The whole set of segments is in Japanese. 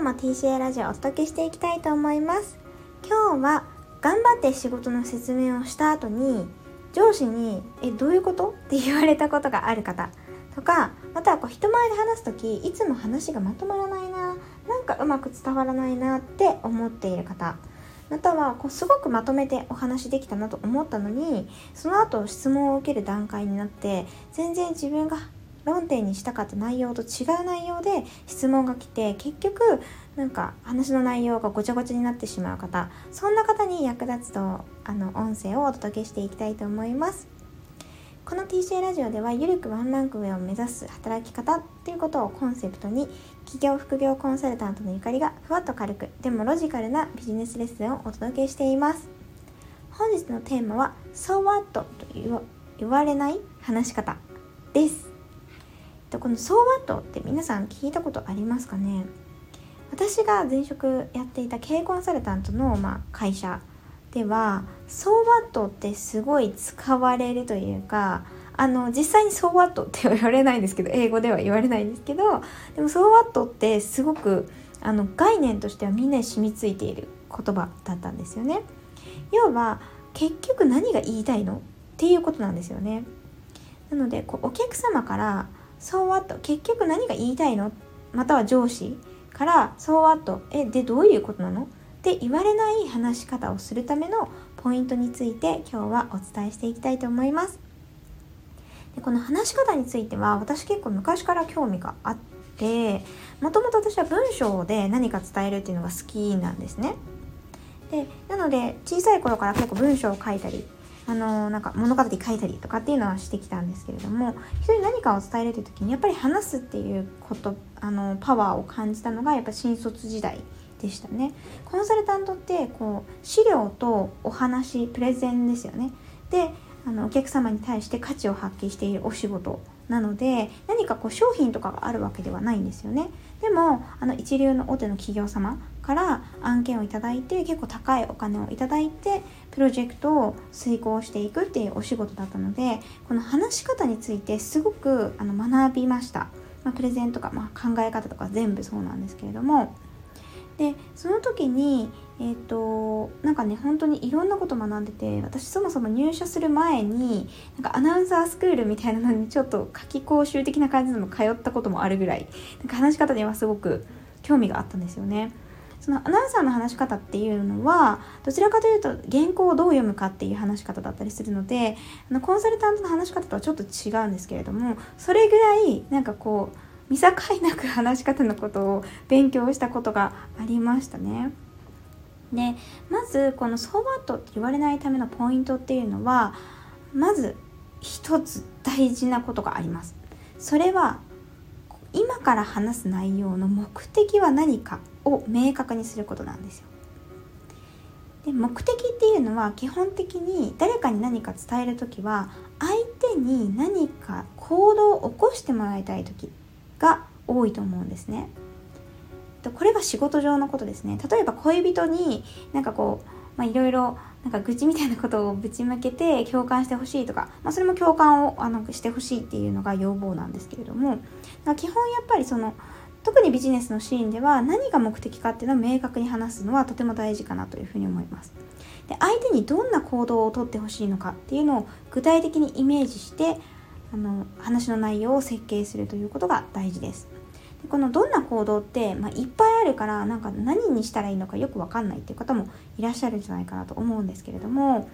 今日も TCA ラジオをお届けしていきたいと思います。今日は頑張って仕事の説明をした後に上司に「えどういうこと?」って言われたことがある方。とかまたはこう人前で話す時いつも話がまとまらないな。なんかうまく伝わらないな。って思っている方。またはこうすごくまとめてお話できたなと思ったのにその後質問を受ける段階になって全然自分が論点にしたかった内容と違う内容で質問が来て結局なんか話の内容がごちゃごちゃになってしまう方そんな方に役立つとあの音声をお届けしていきたいと思います。この TCA ラジオではゆるくワンランク上を目指す働き方ということをコンセプトに企業副業コンサルタントのゆかりがふわっと軽くでもロジカルなビジネスレッスンをお届けしています。本日のテーマは So what と言われない話し方です。でこの So what って皆さん聞いたことありますかね？私が前職やっていた経営コンサルタントの、まあ、会社では「So what」ってすごい使われるというかあの実際に「So what」って言われないんですけど英語では言われないんですけどでも「So what」ってすごくあの概念としてはみんなに染みついている言葉だったんですよね。要は結局何が言いたいの？っていうことなんですよね。なのでこうお客様から「So what」結局何が言いたいの？または上司から「So what」えでどういうことなの？って言われない話し方をするためのポイントについて今日はお伝えしていきたいと思います。でこの話し方については私結構昔から興味があってもともと私は文章で何か伝えるっていうのが好きなんですね。でなので小さい頃から結構文章を書いたりあのなんか物語書いたりとかっていうのはしてきたんですけれども人に何かを伝えるという時にやっぱり話すっていうことあのパワーを感じたのがやっぱ新卒時代でしたね。コンサルタントってこう資料とお話プレゼンですよね。であのお客様に対して価値を発揮しているお仕事なので何かこう商品とかがあるわけではないんですよね。でもあの一流の大手の企業様から案件をいただいて結構高いお金をいただいてプロジェクトを遂行していくっていうお仕事だったのでこの話し方についてすごくあの学びました、まあ、プレゼンとか、まあ、考え方とか全部そうなんですけれどもでその時にえっ、ー、となんかね本当にいろんなこと学んでて私そもそも入社する前になんかアナウンサースクールみたいなのにちょっと夏季講習的な感じなの通ったこともあるぐらいなんか話し方にはすごく興味があったんですよね。そのアナウンサーの話し方っていうのはどちらかというと原稿をどう読むかっていう話し方だったりするのであのコンサルタントの話し方とはちょっと違うんですけれどもそれぐらいなんかこう見境なく話し方のことを勉強したことがありましたね。でまずこの「ソバット」って言われないためのポイントっていうのはまず一つ大事なことがあります。それは今から話す内容の目的は何かを明確にすることなんですよ。で目的っていうのは基本的に誰かに何か伝える時は相手に何か行動を起こしてもらいたい時が多いと思うんですね。これが仕事上のことですね。例えば恋人になんかこう、いろいろなんか愚痴みたいなことをぶちまけて共感してほしいとか、まあ、それも共感をあのしてほしいっていうのが要望なんですけれども基本やっぱりその特にビジネスのシーンでは何が目的かっていうのを明確に話すのはとても大事かなというふうに思います。で相手にどんな行動をとってほしいのかっていうのを具体的にイメージしてあの話の内容を設計するということが大事です。でこのどんな行動って、まあ、いっぱいあるからなんか何にしたらいいのかよくわかんないっていう方もいらっしゃるんじゃないかなと思うんですけれども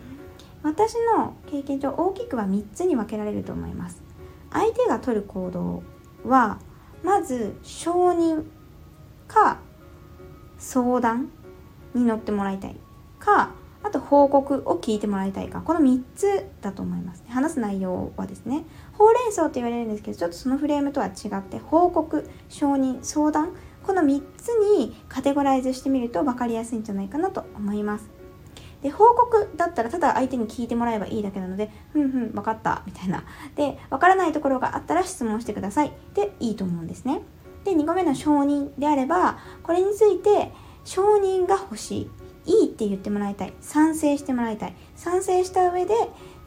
私の経験上大きくは3つに分けられると思います。相手が取る行動はまず承認か相談に乗ってもらいたいかと報告を聞いてもらいたいか。この3つだと思います。話す内容はですねほうれん草と言われるんですけどちょっとそのフレームとは違って報告承認相談。この3つにカテゴライズしてみると分かりやすいんじゃないかなと思います。で報告だったらただ相手に聞いてもらえばいいだけなのでふんふん分かったみたいな。で分からないところがあったら質問してください。でいいと思うんですね。で2個目の承認であればこれについて承認が欲しい。いいって言ってもらいたい。賛成してもらいたい。賛成した上で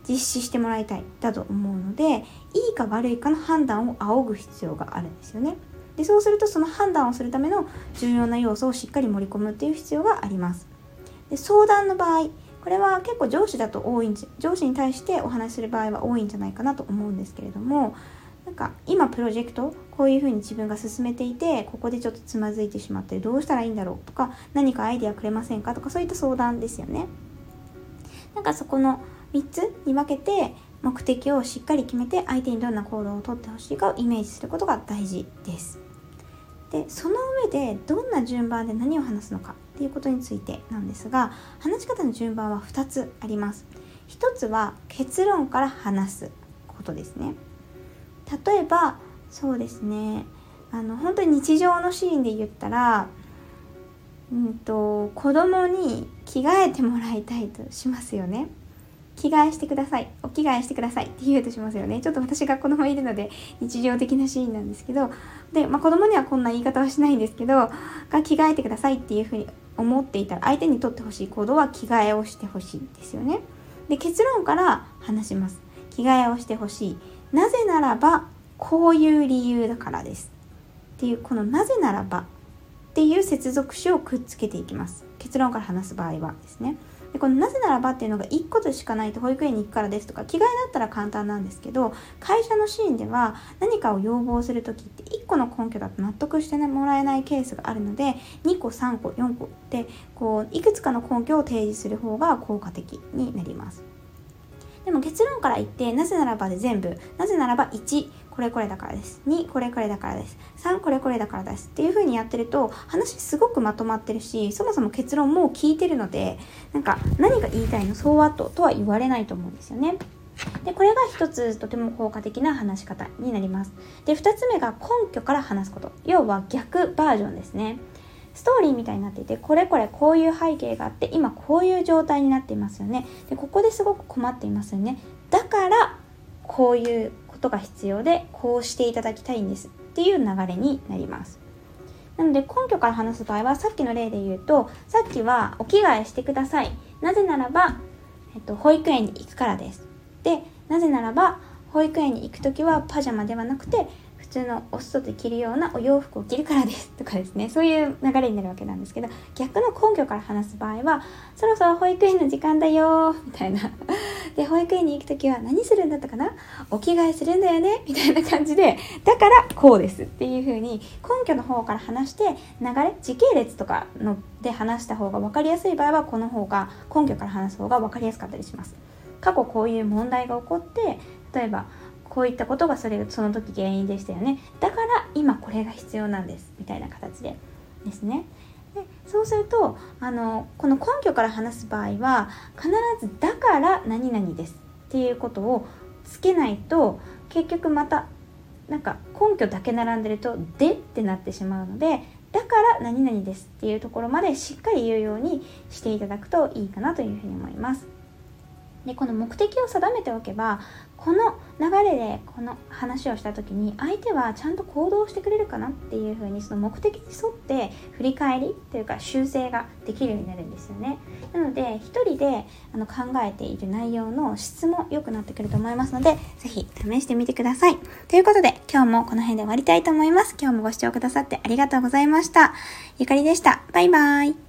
実施してもらいたい。だと思うのでいいか悪いかの判断を仰ぐ必要があるんですよね。でそうするとその判断をするための重要な要素をしっかり盛り込むっていう必要があります。で相談の場合これは結構上司だと多いんじ上司に対してお話しする場合は多いんじゃないかなと思うんですけれどもなんか今プロジェクトこういうふうに自分が進めていてここでちょっとつまずいてしまってどうしたらいいんだろうとか何かアイデアくれませんかとかそういった相談ですよね。なんかそこの3つに分けて目的をしっかり決めて相手にどんな行動をとってほしいかをイメージすることが大事です。でその上でどんな順番で何を話すのかっていうことについてなんですが話し方の順番は2つあります。1つは結論から話すことですね。例えばそうですね。あの本当に日常のシーンで言ったらうんと子供に着替えてもらいたいとしますよね。着替えしてください。お着替えしてくださいって言うとしますよね。ちょっと私が子供いるので日常的なシーンなんですけどで、まあ、子供にはこんな言い方はしないんですけどが着替えてくださいっていうふうに思っていたら相手にとってほしい行動は着替えをしてほしいですよね。で結論から話します。着替えをしてほしい。なぜならばこういう理由だからです。っていうこのなぜならばっていう接続詞をくっつけていきます。結論から話す場合はですね。でこのなぜならばっていうのが1個としかないと保育園に行くからですとか着替えだったら簡単なんですけど会社のシーンでは何かを要望する時って1個の根拠だと納得してもらえないケースがあるので2個3個4個ってこういくつかの根拠を提示する方が効果的になります。でも結論から言ってなぜならばで全部なぜならば1これこれだからです。2、これこれだからです。3、これこれだからです。っていう風にやってると、話すごくまとまってるし、そもそも結論もう聞いてるので、なんか何が言いたいの？そうはととは言われないと思うんですよね。で、これが一つとても効果的な話し方になります。で、二つ目が根拠から話すこと。要は逆バージョンですね。ストーリーみたいになっていて、これこれこういう背景があって、今こういう状態になっていますよね。で、ここですごく困っていますよね。だから、こういうことが必要でこうしていただきたいんですっていう流れになりますなので根拠から話す場合はさっきの例で言うとさっきはお着替えしてくださいなぜならば、えっと、保育園に行くからですでなぜならば保育園に行く時はパジャマではなくて普通のお外で着るようなお洋服を着るからです。とかですね。そういう流れになるわけなんですけど逆の根拠から話す場合はそろそろ保育園の時間だよみたいな。で保育園に行く時は何するんだったかな？お着替えするんだよね？みたいな感じでだからこうですっていう風に根拠の方から話して流れ時系列とかので話した方が分かりやすい場合はこの方が根拠から話す方が分かりやすかったりします。過去こういう問題が起こって例えばこういったことがそれその時原因でしたよねだから今これが必要なんですみたいな形でですねでそうするとあのこの根拠から話す場合は必ず「だから何々です」っていうことをつけないと結局またなんか根拠だけ並んでると「で」ってなってしまうのでだから何々ですっていうところまでしっかり言うようにしていただくといいかなというふうに思います。でこの目的を定めておけばこの流れでこの話をした時に相手はちゃんと行動してくれるかなっていうふうにその目的に沿って振り返りというか修正ができるようになるんですよね。なので一人であの考えている内容の質も良くなってくると思いますので是非試してみてください。ということで今日もこの辺で終わりたいと思います。今日もご視聴くださってありがとうございました。ゆかりでした。バイバーイ。